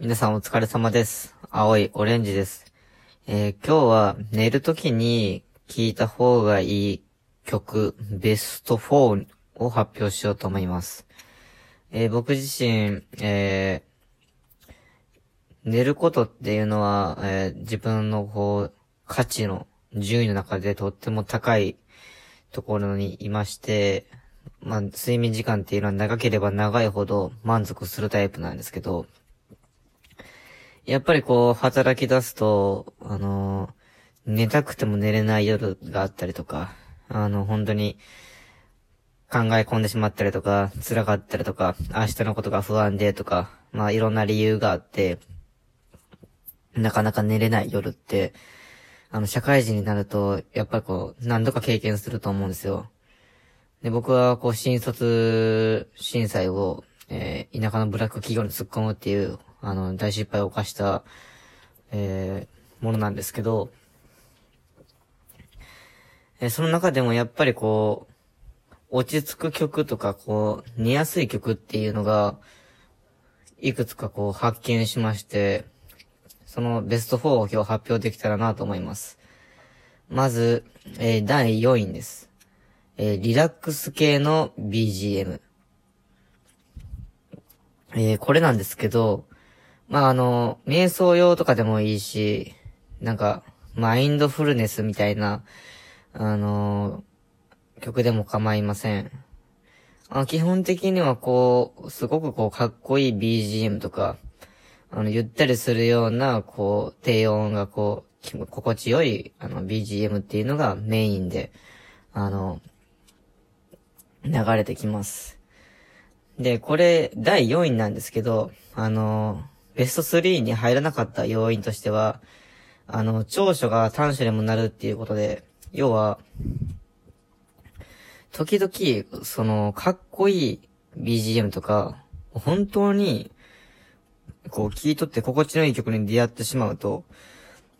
皆さんお疲れ様です。青いオレンジです。えー今日は寝るときに聴いた方がいい曲、ベスト4を発表しようと思います。えー僕自身、えー寝ることっていうのは、え自分のこう、価値の順位の中でとっても高いところにいまして、まあ、睡眠時間っていうのは長ければ長いほど満足するタイプなんですけど、やっぱりこう、働き出すと、あの、寝たくても寝れない夜があったりとか、あの、本当に、考え込んでしまったりとか、辛かったりとか、明日のことが不安でとか、まあいろんな理由があって、なかなか寝れない夜って、あの、社会人になると、やっぱりこう、何度か経験すると思うんですよ。で、僕はこう、新卒震災を、えー田舎のブラック企業に突っ込むっていう、あの、大失敗を犯した、えーものなんですけど、えーその中でもやっぱりこう、落ち着く曲とか、こう、寝やすい曲っていうのが、いくつかこう、発見しまして、そのベスト4を今日発表できたらなと思います。まず、えー第4位です。えーリラックス系の BGM。えーこれなんですけど、まあ、あの、瞑想用とかでもいいし、なんか、マインドフルネスみたいな、あの曲でも構いません。あ基本的にはこう、すごくこう、かっこいい BGM とか、あの、ゆったりするような、こう、低音がこう、心地よい、あの、BGM っていうのがメインで、あの、流れてきます。で、これ、第4位なんですけど、あの、ベスト3に入らなかった要因としては、あの、長所が短所にもなるっていうことで、要は、時々、その、かっこいい BGM とか、本当に、こう、聴いとって心地のいい曲に出会ってしまうと、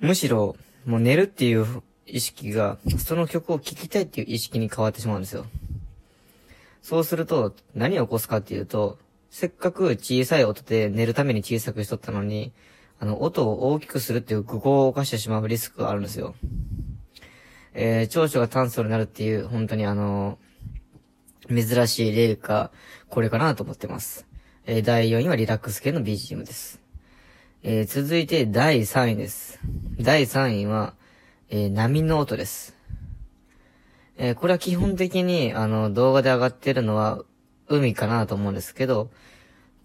むしろ、もう寝るっていう意識が、その曲を聴きたいっていう意識に変わってしまうんですよ。そうすると、何を起こすかっていうと、せっかく小さい音で寝るために小さくしとったのに、あの、音を大きくするっていう愚行を犯してしまうリスクがあるんですよ。えー、長所が短所になるっていう、本当にあの珍しい例か、これかなと思ってます。えー、第4位はリラックス系の BGM です。えー、続いて第3位です。第3位は、えー、波の音です。えーこれは基本的に、あの、動画で上がってるのは、海かなと思うんですけど、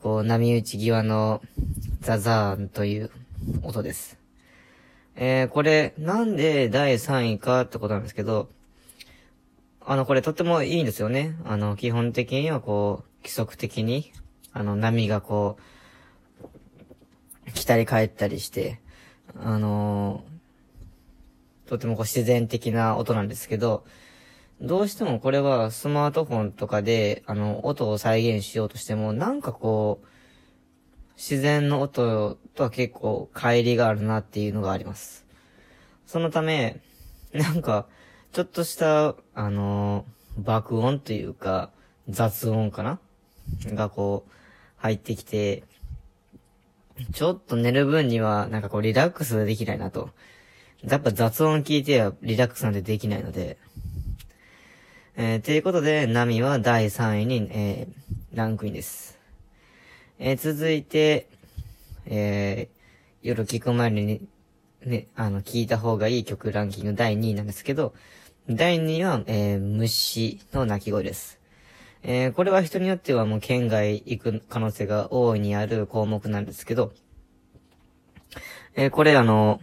こう、波打ち際のザザーンという音です。えーこれ、なんで第3位かってことなんですけど、あの、これとってもいいんですよね。あの、基本的にはこう、規則的に、あの、波がこう、来たり帰ったりして、あのとてもこう自然的な音なんですけど、どうしてもこれはスマートフォンとかで、あの、音を再現しようとしても、なんかこう、自然の音とは結構乖離があるなっていうのがあります。そのため、なんか、ちょっとした、あの爆音というか、雑音かな？がこう、入ってきて、ちょっと寝る分には、なんかこう、リラックスできないなと。やっぱ雑音聞いてはリラックスなんてできないので。えー、ということで、ナミは第3位に、えー、ランクインです。えー、続いて、えー、夜聞く前に、ね、あの、聞いた方がいい曲ランキング第2位なんですけど、第2位は、えー、虫の鳴き声です。えー、これは人によってはもう県外行く可能性が大いにある項目なんですけど、えー、これあの、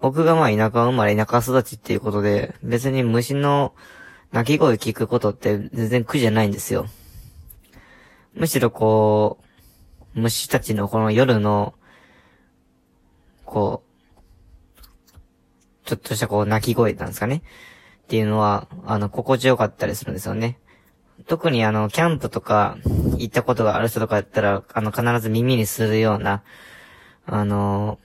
僕がまあ田舎生まれ田舎育ちっていうことで、別に虫の鳴き声聞くことって全然苦じゃないんですよ。むしろこう、虫たちのこの夜の、こう、ちょっとしたこう鳴き声なんですかね。っていうのは、あの、心地よかったりするんですよね。特にあの、キャンプとか行ったことがある人とかやったら、あの、必ず耳にするような、あの、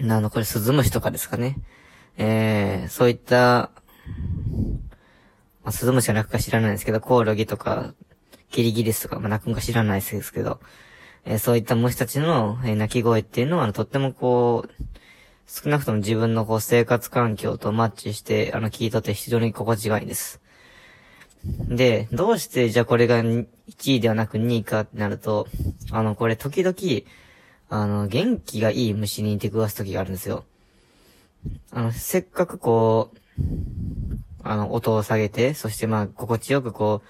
あの、これスズムシとかですかね。えー、そういった、まあ、スズムシが鳴くか知らないですけど、コオロギとか、キリギリスとか、まあ、鳴くんか知らないですけど、えー、そういった虫たちの、えー、鳴き声っていうのは、とってもこう、少なくとも自分のこう生活環境とマッチして、あの、聞いとって非常に心地がいいんです。で、どうしてじゃあこれが1位ではなく2位かってなると、あの、これ時々、あの、元気がいい虫に似て食わす時があるんですよ。あの、せっかくこう、あの、音を下げて、そしてまあ、心地よくこ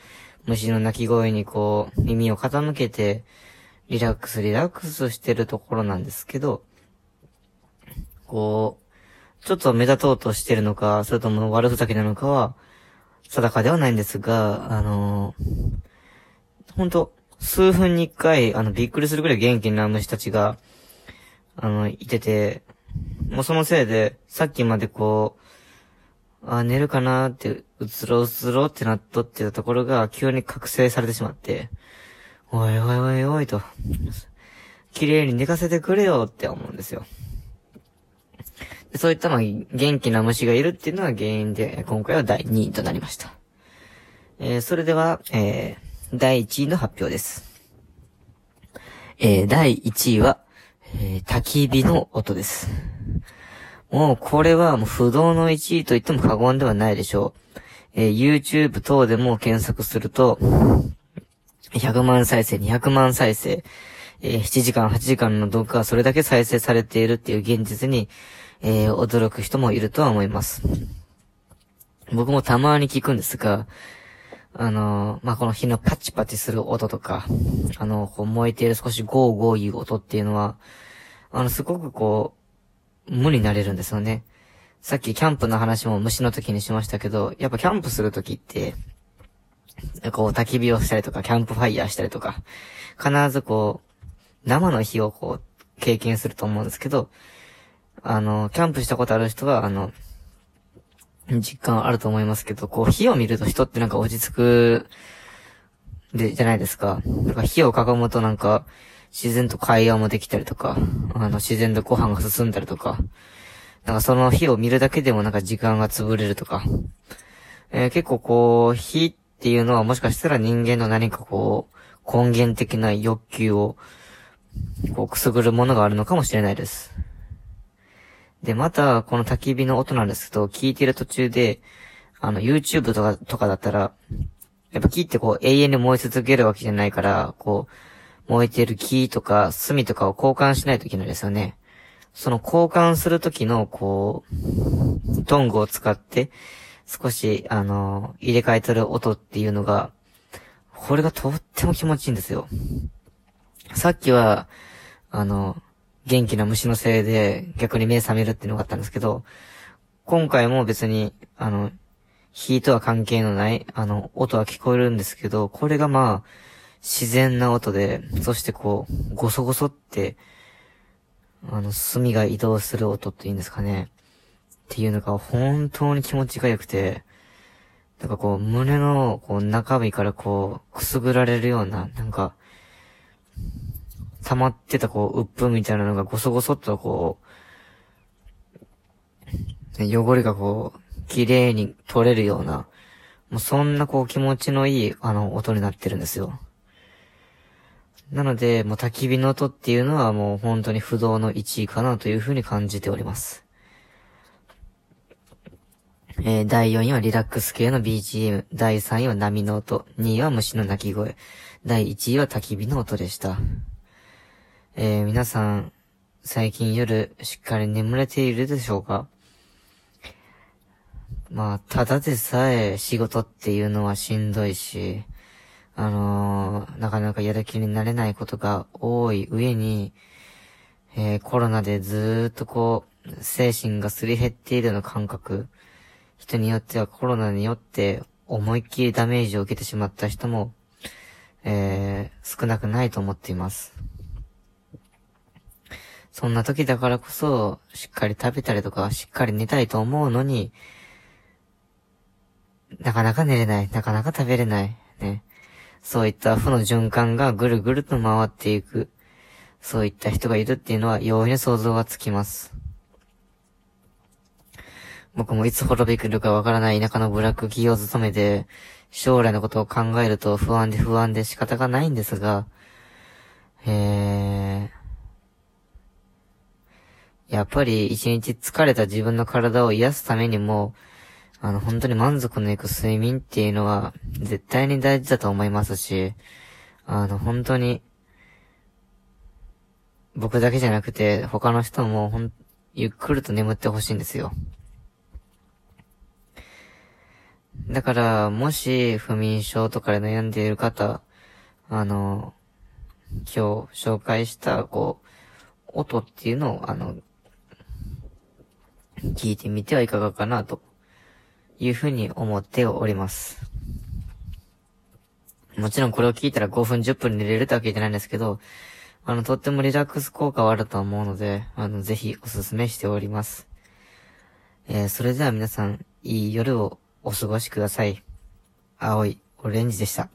う、虫の鳴き声にこう、耳を傾けて、リラックスリラックスしてるところなんですけど、こう、ちょっと目立とうとしてるのか、それとも悪ふざけなのかは、定かではないんですが、あのー、ほんと、数分に一回、あの、びっくりするぐらい元気な虫たちが、あの、いてて、もうそのせいで、さっきまでこう、あ、寝るかなーって、うつろうつろってなっとってたところが、急に覚醒されてしまって、おいおいおいおいと、綺麗に寝かせてくれよって思うんですよ。そういったまあ、元気な虫がいるっていうのが原因で、今回は第2位となりました。えー、それでは、えー、第1位の発表です。えー、第1位は、えー、焚き火の音です。もう、これはもう不動の1位と言っても過言ではないでしょう。えー、YouTube 等でも検索すると、100万再生、200万再生、えー、7時間、8時間の動画がそれだけ再生されているっていう現実に、えー、驚く人もいるとは思います。僕もたまに聞くんですが、あのー、まあ、この火のパチパチする音とか、あの、こう燃えている少しゴーゴーいう音っていうのは、あの、すごくこう、無になれるんですよね。さっきキャンプの話も虫の時にしましたけど、やっぱキャンプする時って、こう焚き火をしたりとか、キャンプファイヤーしたりとか、必ずこう、生の火をこう、経験すると思うんですけど、あの、キャンプしたことある人は、あの、実感あると思いますけど、こう、火を見ると人ってなんか落ち着く、で、じゃないですか。なんか火を囲むとなんか、自然と会話もできたりとか、あの、自然とご飯が進んだりとか、なんかその火を見るだけでもなんか時間が潰れるとか、えー、結構こう、火っていうのはもしかしたら人間の何かこう、根源的な欲求を、こう、くすぐるものがあるのかもしれないです。で、また、この焚き火の音なんですけど、聞いてる途中で、あの、YouTube とか、とかだったら、やっぱ木ってこう、永遠に燃え続けるわけじゃないから、こう、燃えてる木とか、炭とかを交換しないといけないですよね。その交換するときの、こう、トングを使って、少し、あの、入れ替えてる音っていうのが、これがとっても気持ちいいんですよ。さっきは、あの、元気な虫のせいで逆に目覚めるっていうのがあったんですけど、今回も別に、あの、火とは関係のない、あの、音は聞こえるんですけど、これがまあ、自然な音で、そしてこう、ごそごそって、あの、炭が移動する音っていいんですかね。っていうのが本当に気持ちが良くて、なんかこう、胸の、こう、中身からこう、くすぐられるような、なんか、溜まってたこう、鬱憤みたいなのがごそごそっとこう、汚れがこう、綺麗に取れるような、もうそんなこう気持ちのいい、あの、音になってるんですよ。なので、もう焚き火の音っていうのはもう本当に不動の1位かなというふうに感じております。えー、第4位はリラックス系の BGM、第3位は波の音、2位は虫の鳴き声、第1位は焚き火の音でした。えー、皆さん、最近夜しっかり眠れているでしょうか？まあ、ただでさえ仕事っていうのはしんどいし、あのー、なかなかやる気になれないことが多い上に、えー、コロナでずーっとこう、精神がすり減っているような感覚、人によってはコロナによって思いっきりダメージを受けてしまった人も、えー、少なくないと思っています。そんな時だからこそ、しっかり食べたりとか、しっかり寝たいと思うのに、なかなか寝れない、なかなか食べれない、ね。そういった負の循環がぐるぐると回っていく、そういった人がいるっていうのは容易に想像がつきます。僕もいつ滅びくるかわからない田舎のブラック企業勤めで、将来のことを考えると不安で不安で仕方がないんですが、えー、やっぱり一日疲れた自分の体を癒すためにも、あの、本当に満足のいく睡眠っていうのは絶対に大事だと思いますし、あの、本当に、僕だけじゃなくて、他の人もほん、ゆっくりと眠ってほしいんですよ。だから、もし、不眠症とかで悩んでいる方、あの、今日紹介した、こう、音っていうのを、あの、聞いてみてはいかがかな、というふうに思っております。もちろんこれを聞いたら5分10分寝れるってわけじゃないんですけど、あの、とってもリラックス効果はあると思うので、あの、ぜひおすすめしております。えー、それでは皆さん、いい夜をお過ごしください。青いオレンジでした。